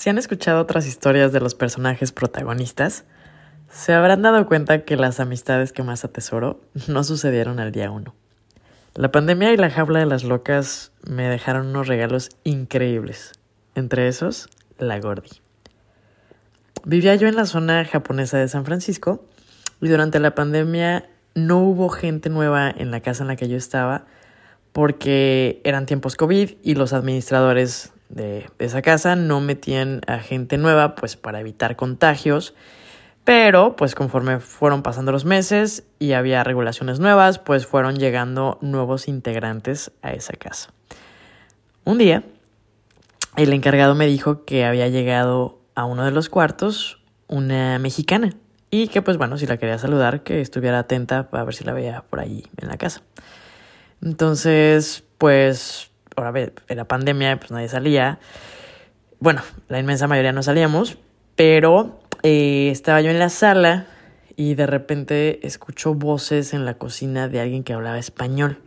Si han escuchado otras historias de los personajes protagonistas, se habrán dado cuenta que las amistades que más atesoro no sucedieron al día uno. La pandemia y la jaula de las locas me dejaron unos regalos increíbles, entre esos, la Gordi. Vivía yo en la zona japonesa de San Francisco y durante la pandemia no hubo gente nueva en la casa en la que yo estaba porque eran tiempos COVID y los administradores de, esa casa no metían a gente nueva pues para evitar contagios. Pero pues conforme fueron pasando los meses y había regulaciones nuevas, pues fueron llegando nuevos integrantes a esa casa. Un día, el encargado me dijo que había llegado a uno de los cuartos una mexicana y que pues bueno, si la quería saludar, que estuviera atenta para ver si la veía por ahí en la casa. Entonces, pues, ahora era pandemia, pues nadie salía. Bueno, la inmensa mayoría no salíamos, pero eh, estaba yo en la sala y de repente escucho voces en la cocina de alguien que hablaba español.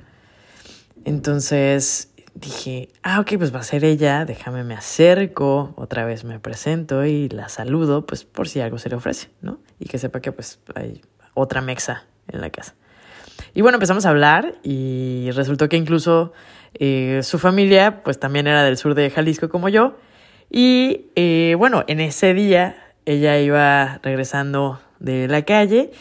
Entonces dije, ah, ok, pues va a ser ella, déjame me acerco, otra vez me presento y la saludo, pues por si algo se le ofrece, ¿no? Y que sepa que pues hay otra mexa en la casa. Y bueno, empezamos a hablar y resultó que incluso eh, su familia pues también era del sur de Jalisco como yo. Y eh, bueno, en ese día ella iba regresando de la calle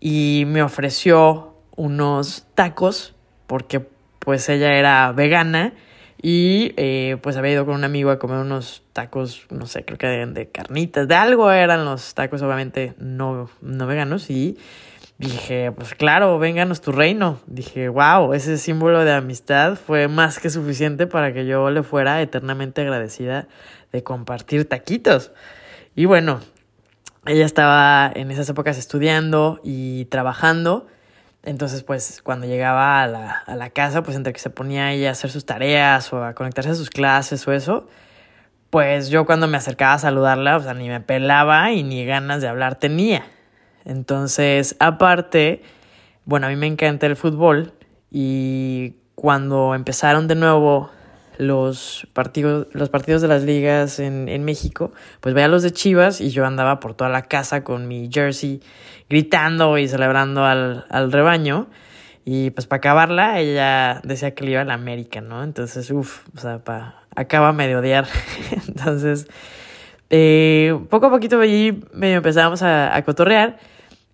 y me ofreció unos tacos porque pues ella era vegana y eh, pues había ido con un amigo a comer unos tacos, no sé, creo que de, carnitas, de algo eran los tacos obviamente no, no veganos y Dije, pues claro, vénganos tu reino. Dije, wow, ese símbolo de amistad fue más que suficiente para que yo le fuera eternamente agradecida de compartir taquitos. Y bueno, ella estaba en esas épocas estudiando y trabajando. Entonces, pues cuando llegaba a la, a la casa, pues entre que se ponía ella a hacer sus tareas o a conectarse a sus clases o eso, pues yo cuando me acercaba a saludarla, o sea, ni me pelaba y ni ganas de hablar tenía. Entonces, aparte, bueno, a mí me encanta el fútbol y cuando empezaron de nuevo los partidos, los partidos de las ligas en, en, México, pues veía los de Chivas y yo andaba por toda la casa con mi jersey gritando y celebrando al, al rebaño. Y pues para acabarla, ella decía que le iba a la América, ¿no? Entonces, uff, o sea, pa, acaba de odiar. Entonces, eh, poco a poquito allí medio empezábamos a, a cotorrear.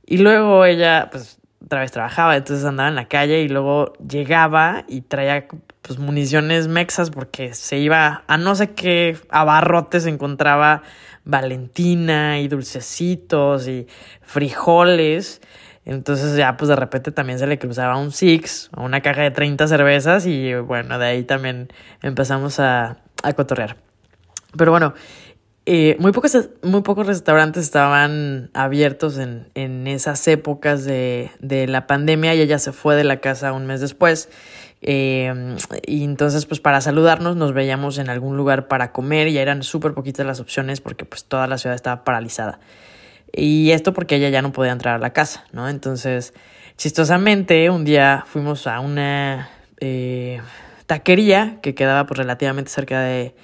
Y luego ella, pues, otra vez trabajaba, entonces andaba en la calle y luego llegaba y traía, pues, municiones mexas porque se iba a no sé qué abarrotes encontraba Valentina y dulcecitos y frijoles. Entonces ya pues de repente también se le cruzaba un Six o una caja de 30 cervezas y bueno, de ahí también empezamos a, a cotorrear. Pero bueno, eh, muy, pocos, muy pocos restaurantes estaban abiertos en, en esas épocas de, de, la pandemia y ella se fue de la casa un mes después. Eh, y entonces, pues para saludarnos nos veíamos en algún lugar para comer y eran súper poquitas las opciones porque pues toda la ciudad estaba paralizada. Y esto porque ella ya no podía entrar a la casa, ¿no? Entonces, chistosamente, un día fuimos a una eh, taquería que quedaba pues relativamente cerca de,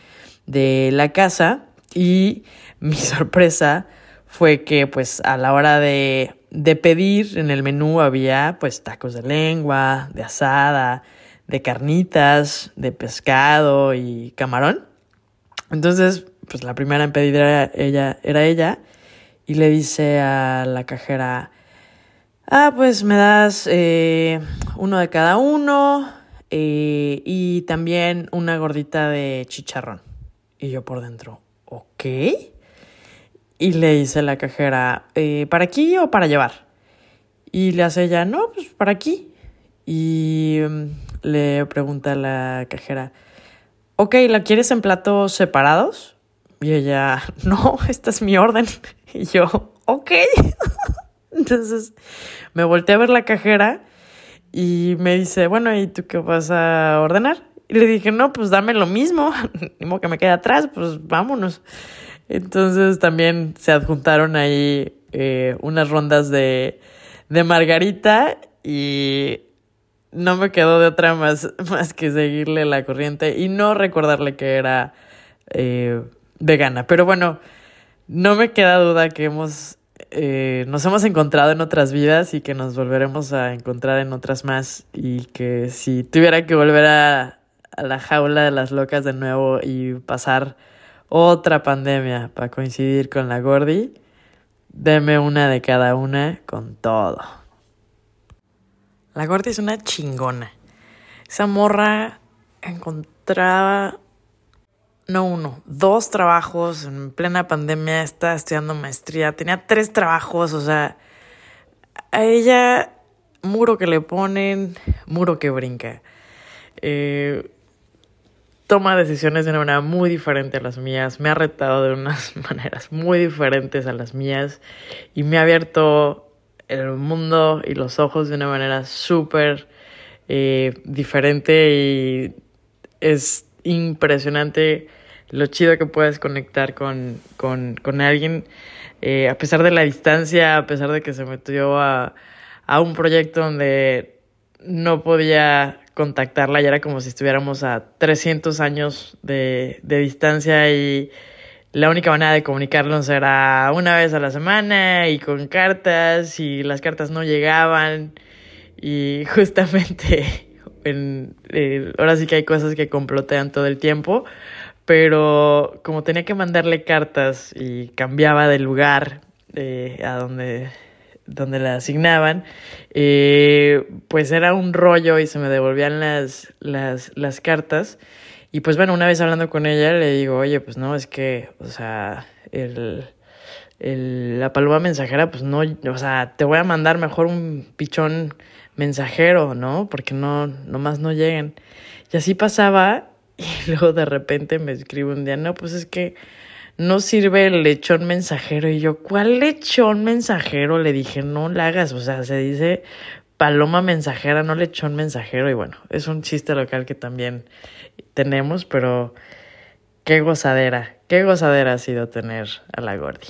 de la casa y mi sorpresa fue que pues a la hora de, de pedir en el menú había pues tacos de lengua, de asada, de carnitas, de pescado y camarón. Entonces, pues la primera en pedir era ella, era ella y le dice a la cajera, ah, pues me das eh, uno de cada uno eh, y también una gordita de chicharrón. Y yo por dentro, ok. Y le dice la cajera, eh, ¿para aquí o para llevar? Y le hace ella, no, pues para aquí. Y um, le pregunta a la cajera, ok, ¿la quieres en platos separados? Y ella, no, esta es mi orden. Y yo, ok. Entonces me volteé a ver la cajera y me dice, bueno, ¿y tú qué vas a ordenar? Y le dije, no, pues dame lo mismo, mismo que me quede atrás, pues vámonos. Entonces también se adjuntaron ahí eh, unas rondas de, de margarita y no me quedó de otra más, más que seguirle la corriente y no recordarle que era eh, vegana. Pero bueno, no me queda duda que hemos, eh, nos hemos encontrado en otras vidas y que nos volveremos a encontrar en otras más y que si tuviera que volver a, a la jaula de las locas de nuevo y pasar otra pandemia para coincidir con la Gordi, deme una de cada una con todo. La Gordi es una chingona. Esa morra encontraba, no uno, dos trabajos en plena pandemia, estaba estudiando maestría, tenía tres trabajos, o sea, a ella muro que le ponen, muro que brinca. Eh, toma decisiones de una manera muy diferente a las mías, me ha retado de unas maneras muy diferentes a las mías y me ha abierto el mundo y los ojos de una manera súper eh, diferente y es impresionante lo chido que puedes conectar con, con, con alguien eh, a pesar de la distancia, a pesar de que se metió a, a un proyecto donde no podía contactarla y era como si estuviéramos a 300 años de, distancia y la única manera de comunicarnos era una vez a la semana y con cartas y las cartas no llegaban. Y justamente en, eh, ahora sí que hay cosas que complotean todo el tiempo, pero como tenía que mandarle cartas y cambiaba de lugar eh, a donde donde la asignaban, eh, pues era un rollo y se me devolvían las, las, las cartas. Y pues bueno, una vez hablando con ella le digo, oye, pues no, es que, o sea, el, el, la paloma mensajera, pues no, o sea, te voy a mandar mejor un pichón mensajero, ¿no? Porque no, nomás no lleguen. Y así pasaba y luego de repente me escribe un día, no, pues es que no sirve el lechón mensajero. Y yo, ¿cuál lechón mensajero? Le dije, no la hagas, o sea, se dice paloma mensajera, no lechón mensajero. Y bueno, es un chiste local que también tenemos, pero qué gozadera, qué gozadera ha sido tener a la Gordi.